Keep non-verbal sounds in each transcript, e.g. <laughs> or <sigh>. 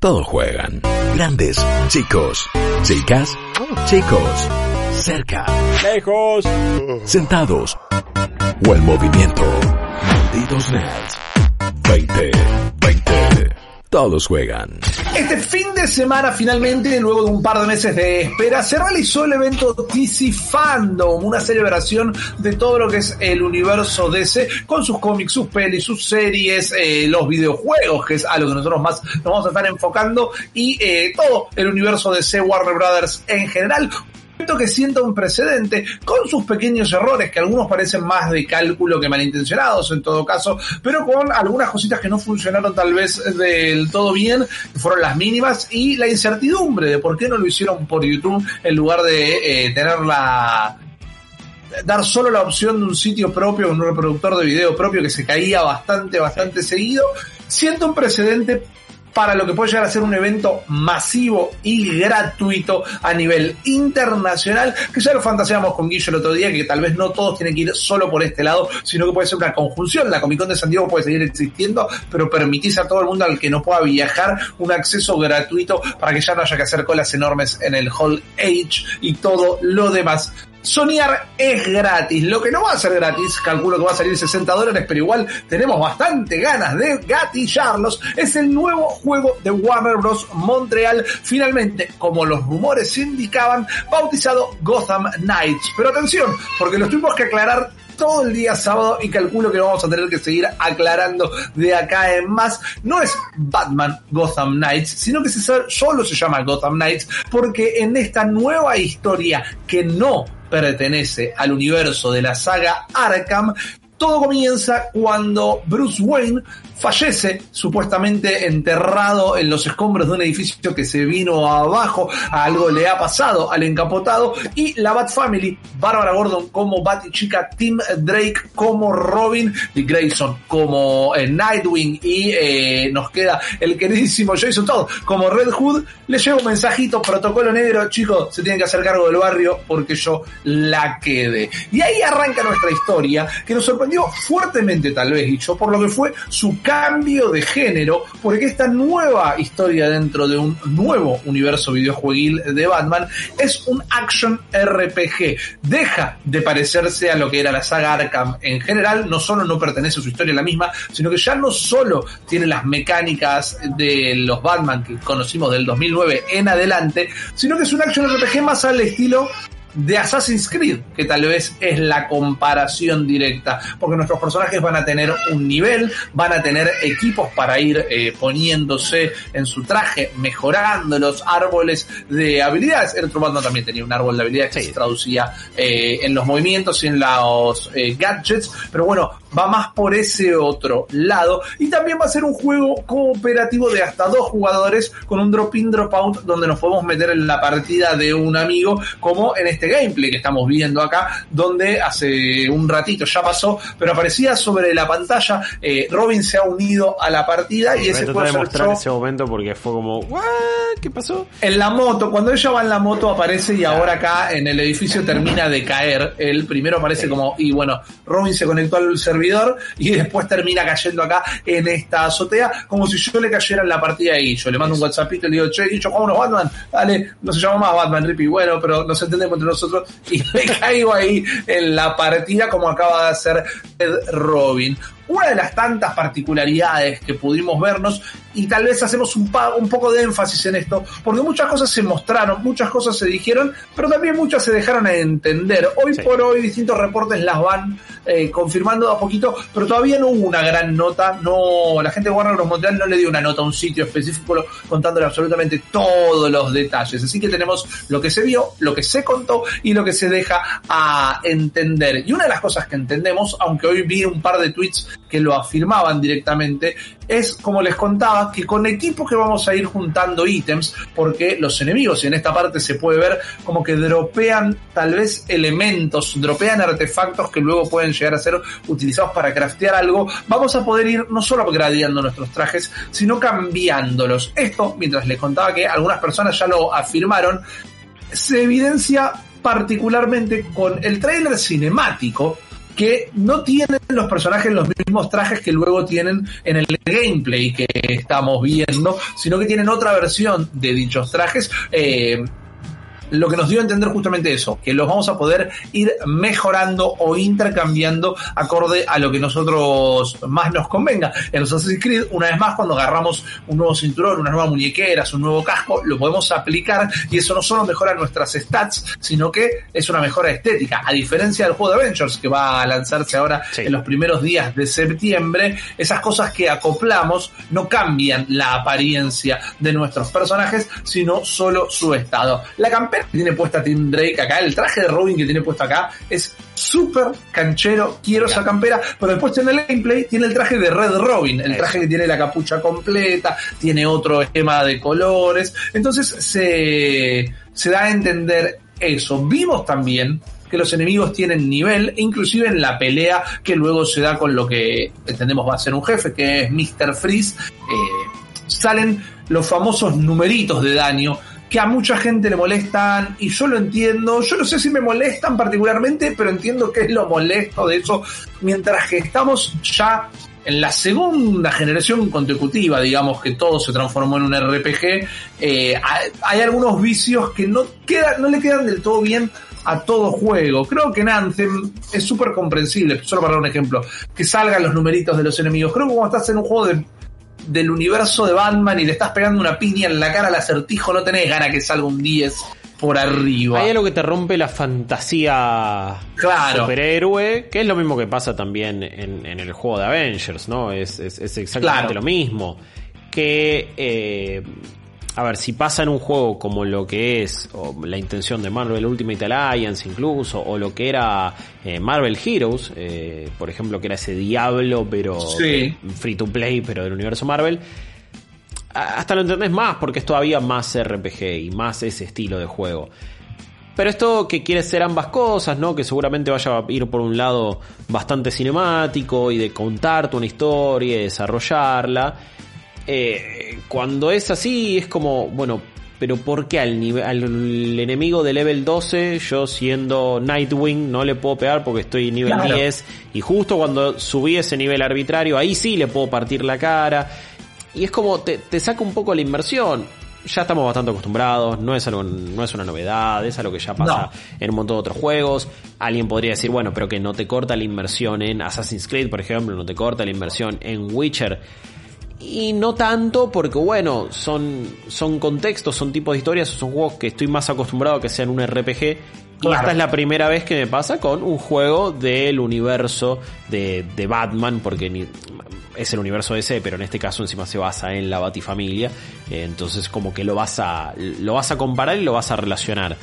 Todos juegan. Grandes, chicos, chicas, chicos, cerca, Lejos. sentados o en movimiento. Malditos nerds. 20, 20. Todos juegan. Este fin de semana, finalmente, luego de un par de meses de espera, se realizó el evento DC Fandom, una celebración de todo lo que es el universo DC, con sus cómics, sus pelis, sus series, eh, los videojuegos, que es a lo que nosotros más nos vamos a estar enfocando, y eh, todo el universo DC, Warner Brothers en general que sienta un precedente con sus pequeños errores que algunos parecen más de cálculo que malintencionados en todo caso, pero con algunas cositas que no funcionaron tal vez del todo bien, que fueron las mínimas y la incertidumbre de por qué no lo hicieron por YouTube en lugar de eh, tener la dar solo la opción de un sitio propio, un reproductor de video propio que se caía bastante, bastante seguido. Siento un precedente para lo que puede llegar a ser un evento masivo y gratuito a nivel internacional, que ya lo fantaseamos con Guillo el otro día, que tal vez no todos tienen que ir solo por este lado, sino que puede ser una conjunción. La Comic Con de San Diego puede seguir existiendo, pero permitís a todo el mundo al que no pueda viajar un acceso gratuito para que ya no haya que hacer colas enormes en el Hall H y todo lo demás. Soñar es gratis. Lo que no va a ser gratis, calculo que va a salir 60 dólares, pero igual tenemos bastante ganas de gatillarlos. Es el nuevo juego de Warner Bros. Montreal, finalmente, como los rumores indicaban, bautizado Gotham Knights. Pero atención, porque los tuvimos que aclarar todo el día sábado y calculo que vamos a tener que seguir aclarando de acá en más. No es Batman Gotham Knights, sino que solo se llama Gotham Knights porque en esta nueva historia que no pertenece al universo de la saga Arkham, todo comienza cuando Bruce Wayne fallece supuestamente enterrado en los escombros de un edificio que se vino abajo, algo le ha pasado al encapotado. Y la Bat Family, Barbara Gordon como Chica, Tim Drake como Robin, Dick Grayson como eh, Nightwing. Y eh, nos queda el queridísimo Jason Todd como Red Hood, le lleva un mensajito, protocolo negro, chicos, se tienen que hacer cargo del barrio porque yo la quede. Y ahí arranca nuestra historia, que nos sorprendió fuertemente tal vez, dicho, por lo que fue su cambio de género, porque esta nueva historia dentro de un nuevo universo videojueguil de Batman es un action RPG. Deja de parecerse a lo que era la saga Arkham en general, no solo no pertenece a su historia la misma, sino que ya no solo tiene las mecánicas de los Batman que conocimos del 2009 en adelante, sino que es un action RPG más al estilo de Assassin's Creed, que tal vez es la comparación directa, porque nuestros personajes van a tener un nivel, van a tener equipos para ir eh, poniéndose en su traje, mejorando los árboles de habilidades. El otro bando también tenía un árbol de habilidades que se traducía eh, en los movimientos y en los eh, gadgets, pero bueno, va más por ese otro lado. Y también va a ser un juego cooperativo de hasta dos jugadores con un drop-in, drop-out, donde nos podemos meter en la partida de un amigo, como en este gameplay que estamos viendo acá, donde hace un ratito ya pasó, pero aparecía sobre la pantalla, eh, Robin se ha unido a la partida y ese fue mostrar ese momento porque fue como, ¿qué pasó? En la moto, cuando ella va en la moto aparece y ahora acá en el edificio termina de caer. El primero aparece como, y bueno, Robin se conectó al servidor y después termina cayendo acá en esta azotea, como si yo le cayera en la partida y yo le mando un WhatsAppito y le digo, che, yo unos Batman, dale, no se llama más Batman, Rippy, bueno, pero nos entendemos entre nosotros y <laughs> me caigo ahí en la partida como acaba de hacer Ed Robin una de las tantas particularidades que pudimos vernos y tal vez hacemos un, un, poco de énfasis en esto, porque muchas cosas se mostraron, muchas cosas se dijeron, pero también muchas se dejaron a entender. Hoy por hoy distintos reportes las van eh, confirmando a poquito, pero todavía no hubo una gran nota, no la gente de Warner Bros. Montreal no le dio una nota a un sitio específico contándole absolutamente todos los detalles. Así que tenemos lo que se vio, lo que se contó y lo que se deja a entender. Y una de las cosas que entendemos, aunque hoy vi un par de tweets que lo afirmaban directamente, es como les contaba, que con equipos que vamos a ir juntando ítems, porque los enemigos, y en esta parte se puede ver como que dropean tal vez elementos, dropean artefactos que luego pueden llegar a ser utilizados para craftear algo, vamos a poder ir no solo upgradeando nuestros trajes, sino cambiándolos. Esto, mientras les contaba que algunas personas ya lo afirmaron, se evidencia particularmente con el trailer cinemático que no tienen los personajes los mismos trajes que luego tienen en el gameplay que estamos viendo, sino que tienen otra versión de dichos trajes. Eh, lo que nos dio a entender justamente eso, que los vamos a poder ir mejorando o intercambiando acorde a lo que nosotros más nos convenga. En los Assassin's Creed, una vez más, cuando agarramos un nuevo cinturón, una nueva muñequera, un nuevo casco, lo podemos aplicar y eso no solo mejora nuestras stats, sino que es una mejora estética. A diferencia del juego de Avengers que va a lanzarse ahora en los primeros días de septiembre, esas cosas que acoplamos no cambian la apariencia de nuestros personajes, sino solo su estado. La campaña que tiene puesta Tim Drake acá, el traje de Robin que tiene puesto acá, es súper canchero, quiero esa campera, pero después en el gameplay tiene el traje de Red Robin, el traje que tiene la capucha completa, tiene otro esquema de colores, entonces se, se da a entender eso. Vimos también que los enemigos tienen nivel, inclusive en la pelea que luego se da con lo que entendemos va a ser un jefe, que es Mr. Freeze, eh, salen los famosos numeritos de daño que a mucha gente le molestan y yo lo entiendo, yo no sé si me molestan particularmente, pero entiendo que es lo molesto de eso, mientras que estamos ya en la segunda generación consecutiva, digamos que todo se transformó en un RPG, eh, hay, algunos vicios que no, no le quedan del todo bien a todo juego. Creo que en Anthem es súper comprensible, solo para dar un ejemplo, que salgan los numeritos de los enemigos. Creo que cuando estás en un juego de del universo de Batman y le estás pegando una piña en la cara al acertijo, no tenés ganas que salga un 10 por arriba. Hay algo que te rompe la fantasía claro. superhéroe, que es lo mismo que pasa también en, el juego de Avengers, ¿no? Es, es, exactamente lo mismo. Que eh, a ver, si pasa en un juego como lo que es la intención de Marvel Ultimate Alliance incluso, o lo que era eh, Marvel Heroes, eh, por ejemplo, que era ese diablo, pero free to play, pero del universo Marvel, hasta lo entendés más porque es todavía más RPG y más ese estilo de juego. Pero esto que quiere ser ambas cosas, ¿no? Que seguramente vaya a ir por un lado bastante cinemático y de contarte una historia y desarrollarla eh, cuando es así, es como, bueno, pero ¿por qué al, nivel, al enemigo de level 12, yo siendo Nightwing, no le puedo pegar porque estoy nivel 10? Y justo cuando subí ese nivel arbitrario, ahí sí le puedo partir la cara. Y es como, te, saca un poco la inmersión. Ya estamos bastante acostumbrados, no es algo, no es una novedad, es algo que ya pasa en un montón de otros juegos. Alguien podría decir, bueno, pero que no te corta la inmersión en Assassin's Creed, por ejemplo, no te corta la inmersión en Witcher y no tanto porque, bueno, son, son contextos, son tipos de historias, son juegos que estoy más acostumbrado a que sean un RPG. Y esta es la primera vez que me pasa con un juego del universo de, de Batman, porque es el universo DC, pero en este caso encima se basa en la Batifamilia. Entonces como que lo vas a, lo vas a comparar y lo vas a relacionar.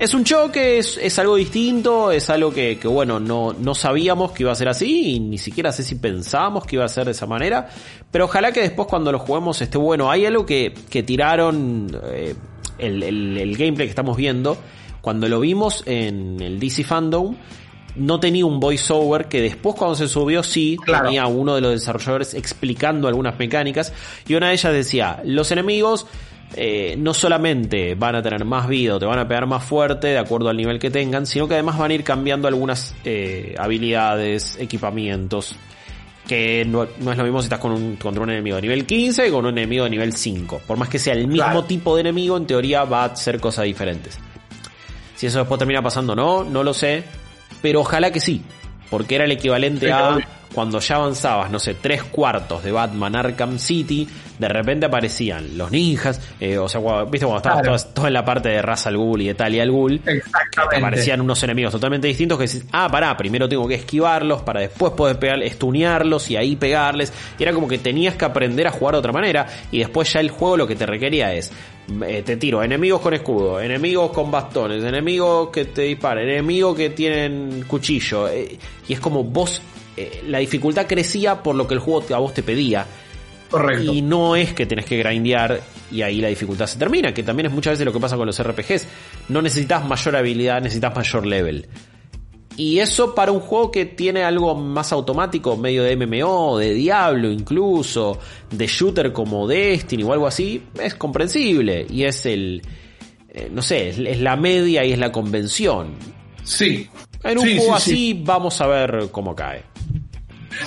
Es un choque, es, es algo distinto, es algo que, que, bueno, no, no sabíamos que iba a ser así y ni siquiera sé si pensábamos que iba a ser de esa manera, pero ojalá que después cuando lo juguemos esté bueno. Hay algo que, que tiraron eh, el, el, gameplay que estamos viendo, cuando lo vimos en el DC Fandom, no tenía un voiceover que después cuando se subió sí tenía uno de los desarrolladores explicando algunas mecánicas. Y una de ellas decía, los enemigos eh, no solamente van a tener más vida o te van a pegar más fuerte de acuerdo al nivel que tengan, sino que además van a ir cambiando algunas eh, habilidades, equipamientos. Que no, es lo mismo si estás con un, contra un enemigo de nivel 15 que con un enemigo de nivel 5. Por más que sea el mismo tipo de enemigo, en teoría va a ser cosas diferentes. Si eso después termina pasando o no, no lo sé. Pero ojalá que sí. Porque era el equivalente a cuando ya avanzabas, no sé, tres cuartos de Batman Arkham City, de repente aparecían los ninjas, eh, o sea, viste cuando estabas todo, en la parte de Ra's al Ghul y de Talia al Ghul, aparecían unos enemigos totalmente distintos que decís, ah, pará, primero tengo que esquivarlos para después poder pegar, estunearlos y ahí pegarles, y era como que tenías que aprender a jugar de otra manera, y después ya el juego lo que te requería es, eh, te tiro enemigos con escudo, enemigos con bastones, enemigos que te disparan, enemigos que tienen cuchillo, eh, y es como vos eh, la dificultad crecía por lo que el juego a vos te pedía. Correcto. Y no es que tenés que grindear y ahí la dificultad se termina, que también es muchas veces lo que pasa con los RPGs. No necesitas mayor habilidad, necesitas mayor level. Y eso para un juego que tiene algo más automático, medio de MMO, de Diablo incluso, de shooter como Destiny o algo así, es comprensible. Y es el, eh, no sé, es la media y es la convención. Sí, En un juego así vamos a ver cómo cae.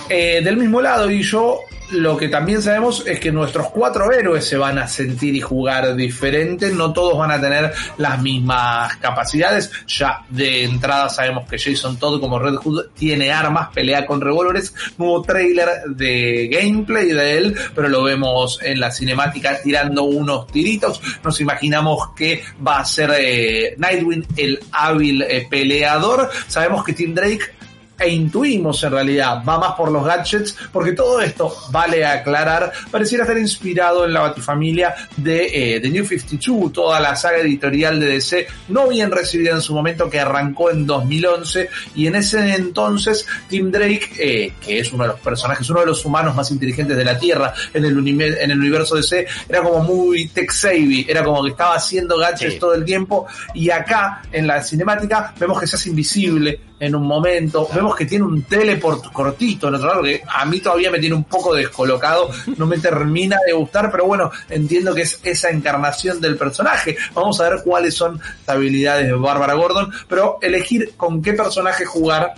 Eh, del mismo lado, y yo lo que también sabemos es que nuestros cuatro héroes se van a sentir y jugar diferente, no todos van a tener las mismas capacidades, ya de entrada sabemos que Jason Todd como Red Hood tiene armas, pelea con revólveres, nuevo trailer de gameplay de él, pero lo vemos en la cinemática tirando unos tiritos, nos imaginamos que va a ser eh, Nightwing el hábil eh, peleador, sabemos que Tim Drake e intuimos en realidad, va más por los gadgets, porque todo esto, vale aclarar, pareciera estar inspirado en la batifamilia de The eh, New 52, toda la saga editorial de DC, no bien recibida en su momento, que arrancó en 2011, y en ese entonces Tim Drake, eh, que es uno de los personajes, uno de los humanos más inteligentes de la Tierra en el, en el universo DC, era como muy tech-savvy, era como que estaba haciendo gadgets todo el tiempo, y acá, en la cinemática, vemos que se hace invisible en un momento. Vemos que tiene un teleport cortito en otro lado, que a mí todavía me tiene un poco descolocado, no me termina de gustar, pero bueno, entiendo que es esa encarnación del personaje. Vamos a ver cuáles son las habilidades de Bárbara Gordon, pero elegir con qué personaje jugar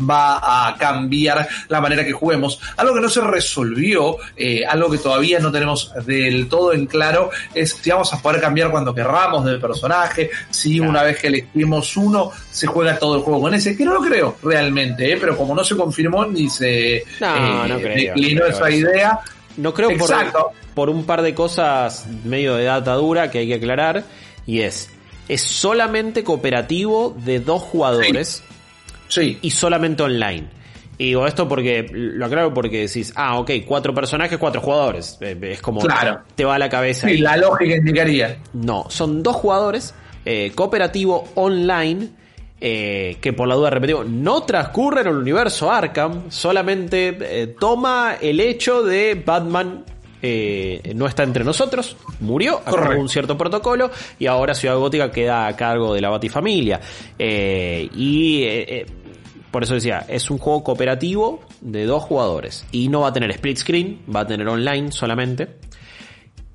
va a cambiar la manera que juguemos. Algo que no se resolvió, eh, algo que todavía no tenemos del todo en claro, es si vamos a poder cambiar cuando querramos del personaje, si una vez que elegimos uno se juega todo el juego con ese, que no lo creo realmente, eh, pero como no se confirmó ni se no, no eh, declinó esa idea. No creo por, por un par de cosas medio de data dura que hay que aclarar, y es, es solamente cooperativo de dos jugadores. Sí. Y solamente online. Y digo esto porque, lo aclaro porque decís, ah, ok, cuatro personajes, cuatro jugadores. Eh, es como claro. te va a la cabeza. Y la lógica indicaría. No, son dos jugadores, eh, cooperativo online, eh, que por la duda repetimos, no transcurre en el universo Arkham, solamente toma el hecho de Batman no está entre nosotros, murió, acabó un cierto protocolo y ahora Ciudad Gótica queda a cargo de la Batifamilia. y por eso decía, es un juego cooperativo de dos jugadores. Y no va a tener split screen, va a tener online solamente.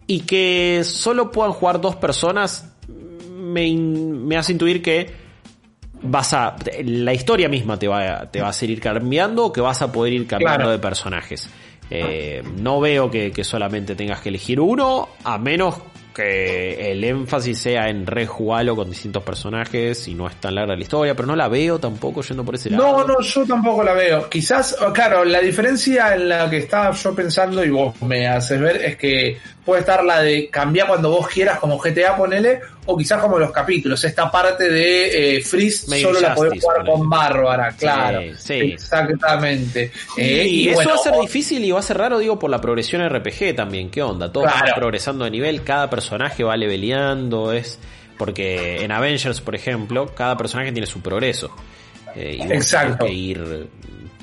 Y que solo puedan jugar dos personas me, hace intuir que vas a. La historia misma te va, te va a seguir cambiando o que vas a poder ir cambiando de personajes. Eh, no veo que, que, solamente tengas que elegir uno, a menos que el énfasis sea en rejugarlo con distintos personajes y no es tan larga la historia, pero no la veo tampoco yendo por ese lado. No, no, yo tampoco la veo. Quizás, claro, la diferencia en la que estaba yo pensando y vos me haces ver es que puede estar la de cambiar cuando vos quieras como GTA, ponele, o quizás como los capítulos. Esta parte de eh, Freeze solo la podés jugar con Bárbara, claro. Sí, Exactamente. y, eh, eso va a ser difícil y va a ser raro, digo, por la progresión RPG también. ¿Qué onda? Todo va progresando de nivel, cada personaje va leveleando, es. Porque en Avengers, por ejemplo, cada personaje tiene su progreso. Eh, y Exacto. que ir.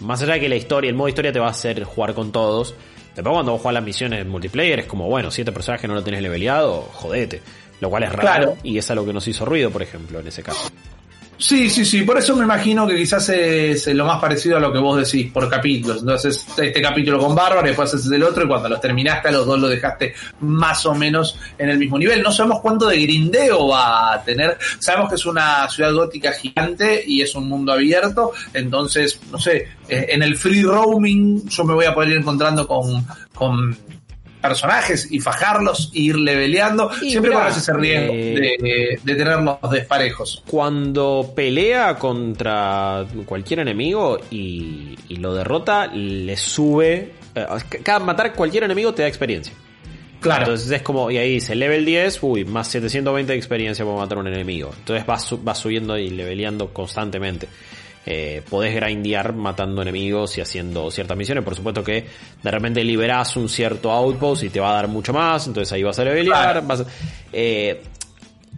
Más allá de que la historia, el modo historia te va a hacer jugar con todos Después cuando vos jugás las misiones multiplayer es como, bueno, siete personajes no lo tenés leveleado, jodete. Lo cual es raro y es algo que nos hizo ruido, por ejemplo, en ese caso. Sí, sí, sí, por eso me imagino que quizás es lo más parecido a lo que vos decís, por capítulos. Entonces, este capítulo con Bárbara, después haces el otro, y cuando los terminaste, los dos lo dejaste más o menos en el mismo nivel. No sabemos cuánto de grindeo va a tener. Sabemos que es una ciudad gótica gigante y es un mundo abierto. Entonces, no sé, eh, en el free roaming yo me voy a poder ir encontrando con, con personajes y fajarlos e ir leveleando, siempre con ese riesgo de, de, tenerlos desparejos. Cuando pelea contra cualquier enemigo y, lo derrota, le sube. Eh, cada matar cualquier enemigo te da experiencia. Claro. Entonces es como, y ahí dice, level 10, uy, más 720 de experiencia para matar a un enemigo. Entonces vas, vas subiendo y leveleando constantemente eh, podés grindear matando enemigos y haciendo ciertas misiones. Por supuesto que de repente liberás un cierto outpost y te va a dar mucho más, entonces ahí vas a levelear. eh,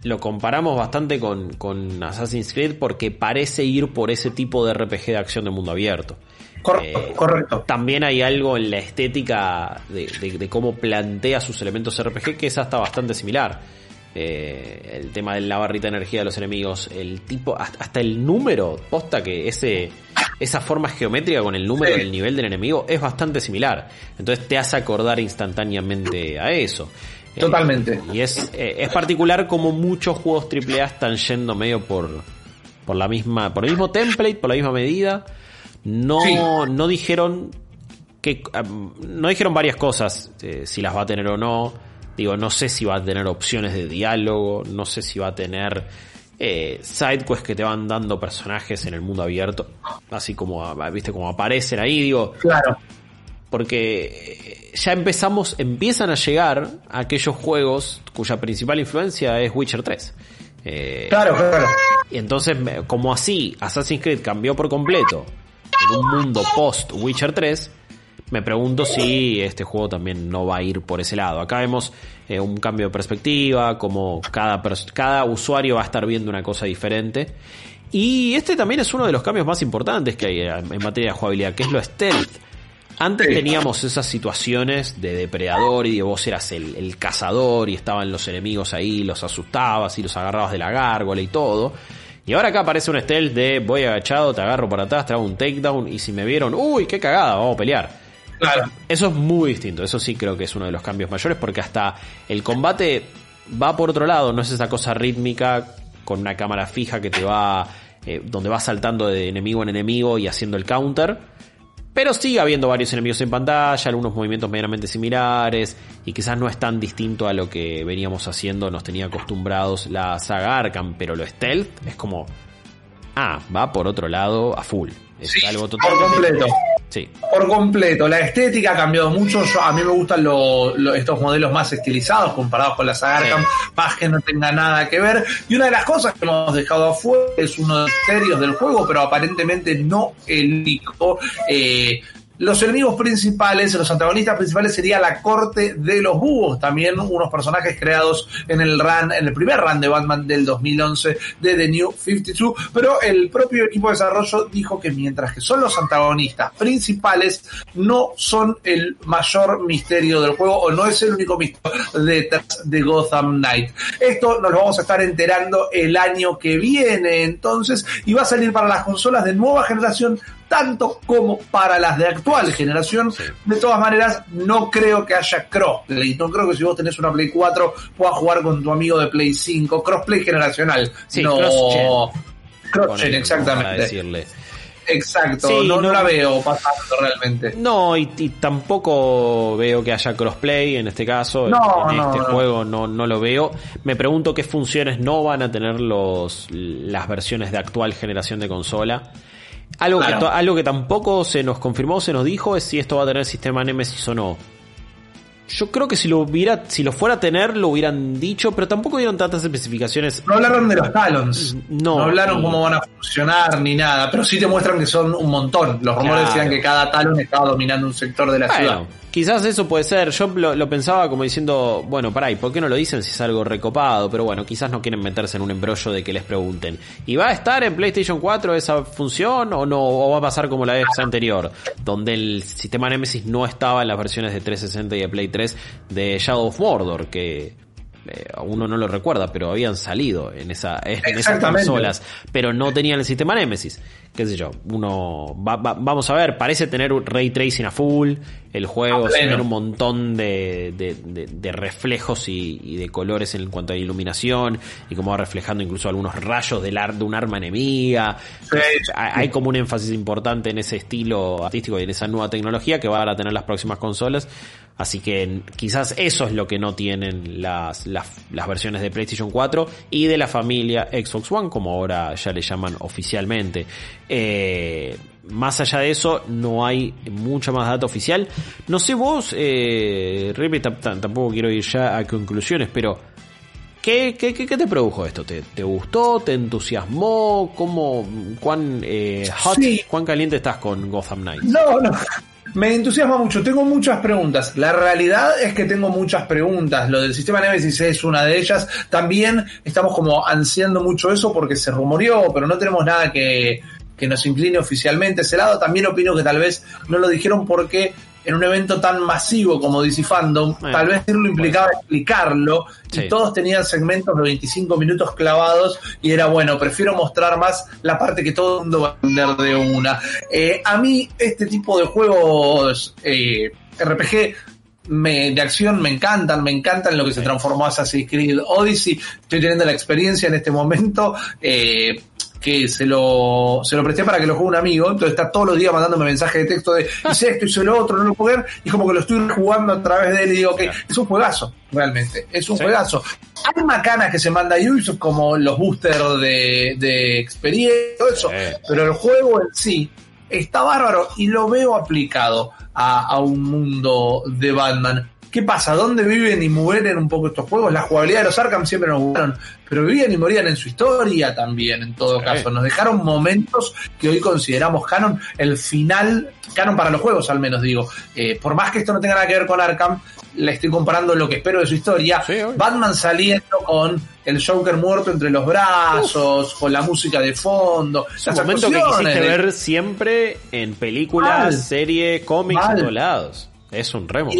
lo comparamos bastante con, con, Assassin's Creed porque parece ir por ese tipo de RPG de acción de mundo abierto. Eh, correcto. También hay algo en la estética de, de, cómo plantea sus elementos RPG que es hasta bastante similar. Eh, el tema de la barrita de energía de los enemigos, el tipo, hasta el número, posta que ese, esa forma geométrica con el número del nivel del enemigo es bastante similar. Entonces te hace acordar instantáneamente a eso. Eh, Totalmente. y es, eh, es particular como muchos juegos AAA están yendo medio por, por la misma, por el mismo template, por la misma medida. No, no dijeron que no dijeron varias cosas, eh, si las va a tener o no. Digo, no sé si va a tener opciones de diálogo, no sé si va a tener eh, sidequests que te van dando personajes en el mundo abierto, así como, viste, como aparecen ahí, digo. Claro. Porque ya empezamos, empiezan a llegar aquellos juegos cuya principal influencia es Witcher 3. Eh, claro, claro. Y entonces, como así Assassin's Creed cambió por completo en un mundo post Witcher 3, me pregunto si este juego también no va a ir por ese lado. Acá vemos eh, un cambio de perspectiva, como cada, cada usuario va a estar viendo una cosa diferente. Y este también es uno de los cambios más importantes que hay eh, en materia de jugabilidad, que es lo stealth. Antes teníamos esas situaciones de depredador y de vos eras el, cazador y estaban los enemigos ahí, los asustabas y los agarrabas de la gárgola y todo. Y ahora acá aparece un stealth de voy agachado, te agarro por atrás, te hago un takedown y si me vieron, uy, qué cagada, vamos a pelear. Claro. Eso es muy distinto, eso sí creo que es uno de los cambios mayores porque hasta el combate va por otro lado, no es esa cosa rítmica con una cámara fija que te va, eh, donde va saltando de enemigo en enemigo y haciendo el counter pero sigue habiendo varios enemigos en pantalla, algunos movimientos medianamente similares, y quizás no es tan distinto a lo que veníamos haciendo, nos tenía acostumbrados la saga Arkham, pero lo stealth es como, ah, va por otro lado a full. Es algo totalmente... Por completo. Sí. Por completo. La estética ha cambiado mucho. a mí me gustan estos modelos más estilizados comparados con la saga Arkham, más que no tenga nada que ver. Y una de las cosas que hemos dejado afuera es uno de los misterios del juego, pero aparentemente no el único. Eh, los enemigos principales, los antagonistas principales sería la corte de los búhos, también unos personajes creados en el run, en el primer run de Batman del 2011 de The New 52, pero el propio equipo de desarrollo dijo que mientras que son los antagonistas principales, no son el mayor misterio del juego o no es el único misterio detrás de Gotham Knight. Esto nos lo vamos a estar enterando el año que viene entonces y va a salir para las consolas de nueva generación tanto como para las de actual generación. De todas maneras, no creo que haya crossplay. No creo que si vos tenés una Play 4 puedas jugar con tu amigo de Play 5. Crossplay generacional. no. Cross-gen, exactamente. Exacto, no, la veo pasando realmente. No, y, tampoco veo que haya crossplay en este caso. No, en este juego no, no lo veo. Me pregunto qué funciones no van a tener los, las versiones de actual generación de consola. Algo, que, algo que tampoco se nos confirmó, se nos dijo, es si esto va a tener sistema Nemesis o no. Yo creo que si lo hubiera, si lo fuera a tener, lo hubieran dicho, pero tampoco dieron tantas especificaciones. No hablaron de los talons. No. No hablaron cómo van a funcionar ni nada, pero sí te muestran que son un montón. Los rumores decían que cada talon estaba dominando un sector de la ciudad. Quizás eso puede ser. Yo lo, pensaba como diciendo, bueno, pará, ¿y por qué no lo dicen si es algo recopado? Pero bueno, quizás no quieren meterse en un embrollo de que les pregunten. ¿Y va a estar en PlayStation 4 esa función o no? ¿O va a pasar como la vez anterior? Donde el sistema Nemesis no estaba en las versiones de 360 y de Play 3 de Shadow of Mordor, que eh, uno no lo recuerda, pero habían salido en, esa, en esas consolas, pero no tenían el sistema Nemesis. Qué sé yo, uno vamos a ver, parece tener un ray tracing a full, el juego tiene un montón de, de, reflejos y, de colores en cuanto a iluminación y como va reflejando incluso algunos rayos del de un arma enemiga. Hay como un énfasis importante en ese estilo artístico y en esa nueva tecnología que van a tener las próximas consolas. Así que quizás eso es lo que no tienen las, las, versiones de PlayStation 4 y de la familia Xbox One, como ahora ya le llaman oficialmente. Eh, más allá de eso, no hay mucha más data oficial. No sé vos, eh, tampoco quiero ir ya a conclusiones, pero ¿qué, qué, qué, te produjo esto? ¿Te, ¿Te, gustó? ¿Te entusiasmó? ¿Cómo, cuán, eh, hot, cuán caliente estás con Gotham Knights? No, no. Me entusiasma mucho, tengo muchas preguntas. La realidad es que tengo muchas preguntas. Lo del sistema Nemesis es una de ellas. También estamos como ansiando mucho eso porque se rumoreó, pero no tenemos nada que, que nos incline oficialmente ese lado. También opino que tal vez no lo dijeron porque en un evento tan masivo como DC Fandom, tal vez lo implicaba explicarlo, y todos tenían segmentos de 25 minutos clavados, y era bueno, prefiero mostrar más la parte que todo el mundo va a entender de una. Eh, a mí, este tipo de juegos eh, RPG me, de acción me encantan, me encantan lo que se transformó Assassin's Creed Odyssey. Estoy teniendo la experiencia en este momento. Eh, que se lo, se lo presté para que lo juegue un amigo, entonces está todos los días mandándome mensajes de texto de hice esto, hice lo otro, no lo puedo ver, y como que lo estoy jugando a través de él y digo, ok, es un juegazo, realmente, es un juegazo. Hay macanas que se manda a Ubisoft como los boosters de, de experiencia, todo eso, pero el juego en sí está bárbaro y lo veo aplicado a, a un mundo de Batman. ¿Qué pasa? ¿Dónde viven y mueren un poco estos juegos? La jugabilidad de los Arkham siempre nos gustaron, pero vivían y morían en su historia también, en todo caso. Nos dejaron momentos que hoy consideramos canon, el final, canon para los juegos al menos digo. Eh, por más que esto no tenga nada que ver con Arkham, le estoy comparando lo que espero de su historia. Batman saliendo con el Joker muerto entre los brazos, con la música de fondo. Es un momento que quisiste ver siempre en películas, series, cómics, en todos lados. Es un remo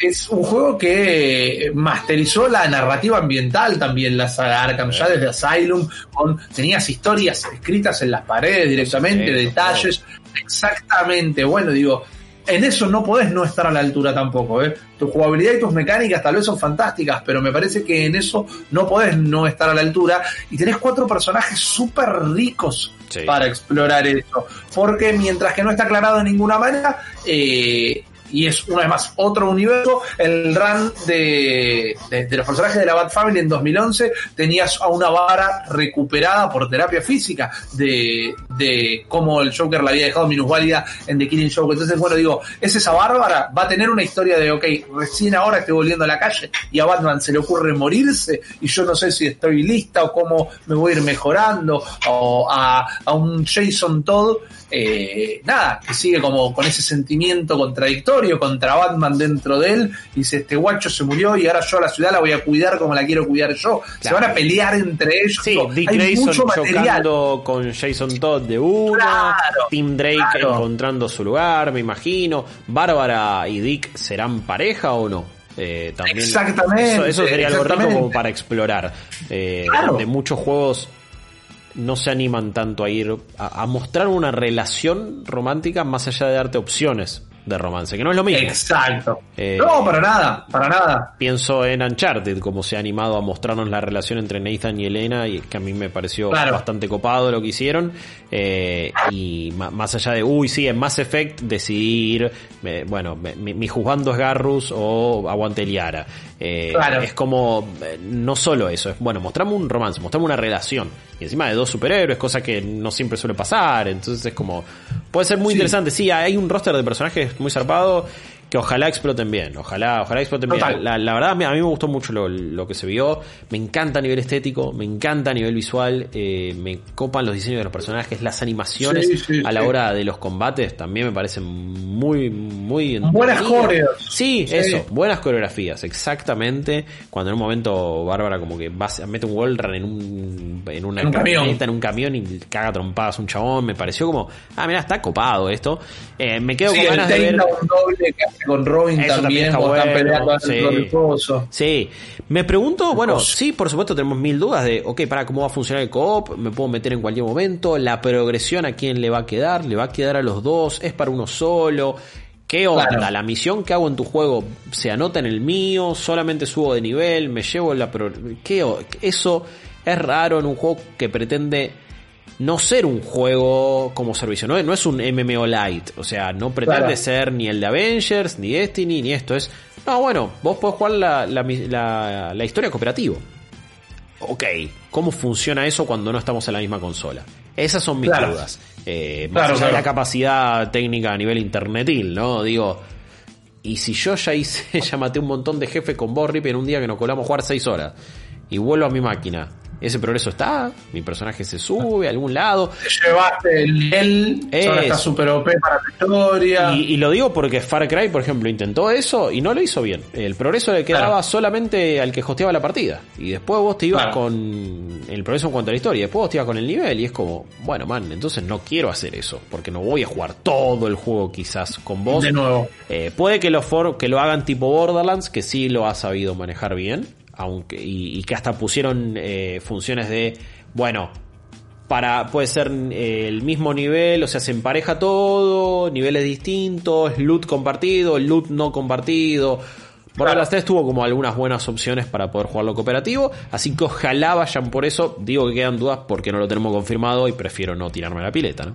es un juego que masterizó la narrativa ambiental también, la saga Arkham, ya desde Asylum, con, tenías historias escritas en las paredes directamente, detalles, exactamente, bueno, digo, en eso no podés no estar a la altura tampoco, ¿eh? Tu jugabilidad y tus mecánicas tal vez son fantásticas, pero me parece que en eso no podés no estar a la altura y tenés cuatro personajes súper ricos para explorar eso, porque mientras que no está aclarado de ninguna manera, eh, y es una vez más otro universo. El run de, de, los personajes de la Bat Family en 2011 tenías a una vara recuperada por terapia física de, de cómo el Joker la había dejado minusválida en The Killing Joke. Entonces, bueno, digo, es esa bárbara, va a tener una historia de, ok, recién ahora estoy volviendo a la calle y a Batman se le ocurre morirse y yo no sé si estoy lista o cómo me voy a ir mejorando o a, a un Jason Todd eh, nada, que sigue como con ese sentimiento contradictorio contra Batman dentro de él, y dice, este guacho se murió y ahora yo a la ciudad la voy a cuidar como la quiero cuidar yo. Se van a pelear entre ellos. Sí, Dick Grayson chocando con Jason Todd de una, Tim Drake encontrando su lugar, me imagino. Bárbara y Dick serán pareja o no? Eh, también exactamente. Eso, sería algo rico como para explorar. Eh, De muchos juegos no se animan tanto a ir a, mostrar una relación romántica más allá de darte opciones de romance, que no es lo mismo. Exacto. Eh, no, para nada, para nada. Pienso en Uncharted, como se ha animado a mostrarnos la relación entre Nathan y Elena, y que a mí me pareció bastante copado lo que hicieron. Eh, y más allá de, uy, sí, en Mass Effect decidir, bueno, mi, juzgando es Garrus o aguante Liara. Eh, es como, no solo eso, es, bueno, mostramos un romance, mostramos una relación. Y encima de dos superhéroes, cosa que no siempre suele pasar. Entonces es como, puede ser muy interesante. Sí, hay un roster de personajes muy zarpado que ojalá exploten bien, ojalá, ojalá exploten bien. La, verdad, a mí, me gustó mucho lo, que se vio, me encanta a nivel estético, me encanta a nivel visual, eh, me copan los diseños de los personajes, las animaciones a la hora de los combates también me parecen muy, muy... Buenas coreografías. Sí, eso, buenas coreografías, exactamente. Cuando en un momento Bárbara como que va, mete un wall run en un, en una un camión. en un camión y caga trompadas un chabón, me pareció como, ah, mira, está copado esto. Eh, me quedo con ganas de ver... Doble con Robin también, sí. me pregunto, bueno, sí, por supuesto tenemos mil dudas de, ok, para cómo va a funcionar el co-op, me puedo meter en cualquier momento, la progresión a quién le va a quedar, le va a quedar a los dos, es para uno solo. ¿Qué onda? ¿La misión que hago en tu juego se anota en el mío? ¿Solamente subo de nivel? ¿Me llevo la... Pro ¿Qué? Eso es raro en un juego que pretende no ser un juego como servicio, no, no es un MMO light, o sea, no pretende ser ni el de Avengers, ni Destiny, ni esto, es, no, bueno, vos podés jugar la, la, la, historia cooperativo. Ok, ¿cómo funciona eso cuando no estamos en la misma consola? Esas son mis dudas. Eh, más allá de la capacidad técnica a nivel internetil, ¿no? Digo, y si yo ya hice, <laughs> ya maté un montón de jefes con vos, en un día que nos colamos a jugar 6 horas, y vuelvo a mi máquina, ese progreso está, mi personaje se sube a algún lado. Te llevaste el él, está super OP para la historia. Y, lo digo porque Far Cry, por ejemplo, intentó eso y no lo hizo bien. El progreso le quedaba solamente al que hosteaba la partida. Y después vos te ibas con el progreso en cuanto a la historia. Y después vos te ibas con el nivel. Y es como, bueno, man, entonces no quiero hacer eso. Porque no voy a jugar todo el juego quizás con vos. De nuevo. Eh, puede que lo, que lo hagan tipo Borderlands, que sí lo ha sabido manejar bien aunque y, que hasta pusieron eh, funciones de bueno para puede ser eh, el mismo nivel o sea se empareja todo niveles distintos loot compartido loot no compartido Borderlands 3 tuvo como algunas buenas opciones para poder jugarlo cooperativo, así que ojalá vayan por eso. Digo que quedan dudas porque no lo tenemos confirmado y prefiero no tirarme la pileta, ¿no?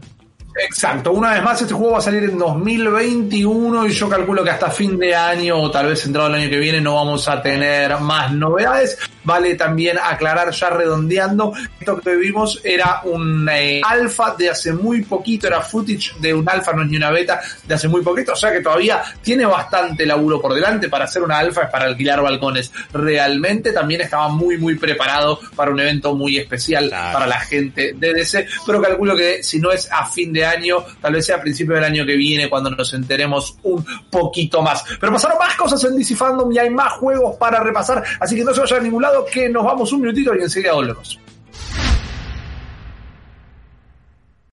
Exacto, una vez más este juego va a salir en 2021 y yo calculo que hasta fin de año o tal vez entrado el año que viene no vamos a tener más novedades. Vale también aclarar ya redondeando, esto que vimos era un eh, alfa de hace muy poquito, era footage de un alfa, no es ni una beta, de hace muy poquito, o sea que todavía tiene bastante laburo por delante para hacer una alfa, es para alquilar balcones. Realmente también estaba muy muy preparado para un evento muy especial para la gente de DC, pero calculo que si no es a fin de año, tal vez sea a principio del año que viene cuando nos enteremos un poquito más. Pero pasaron más cosas en DC Fandom y hay más juegos para repasar, así que no se vayan a ningún lado que nos vamos un minutito y enseguida volvemos.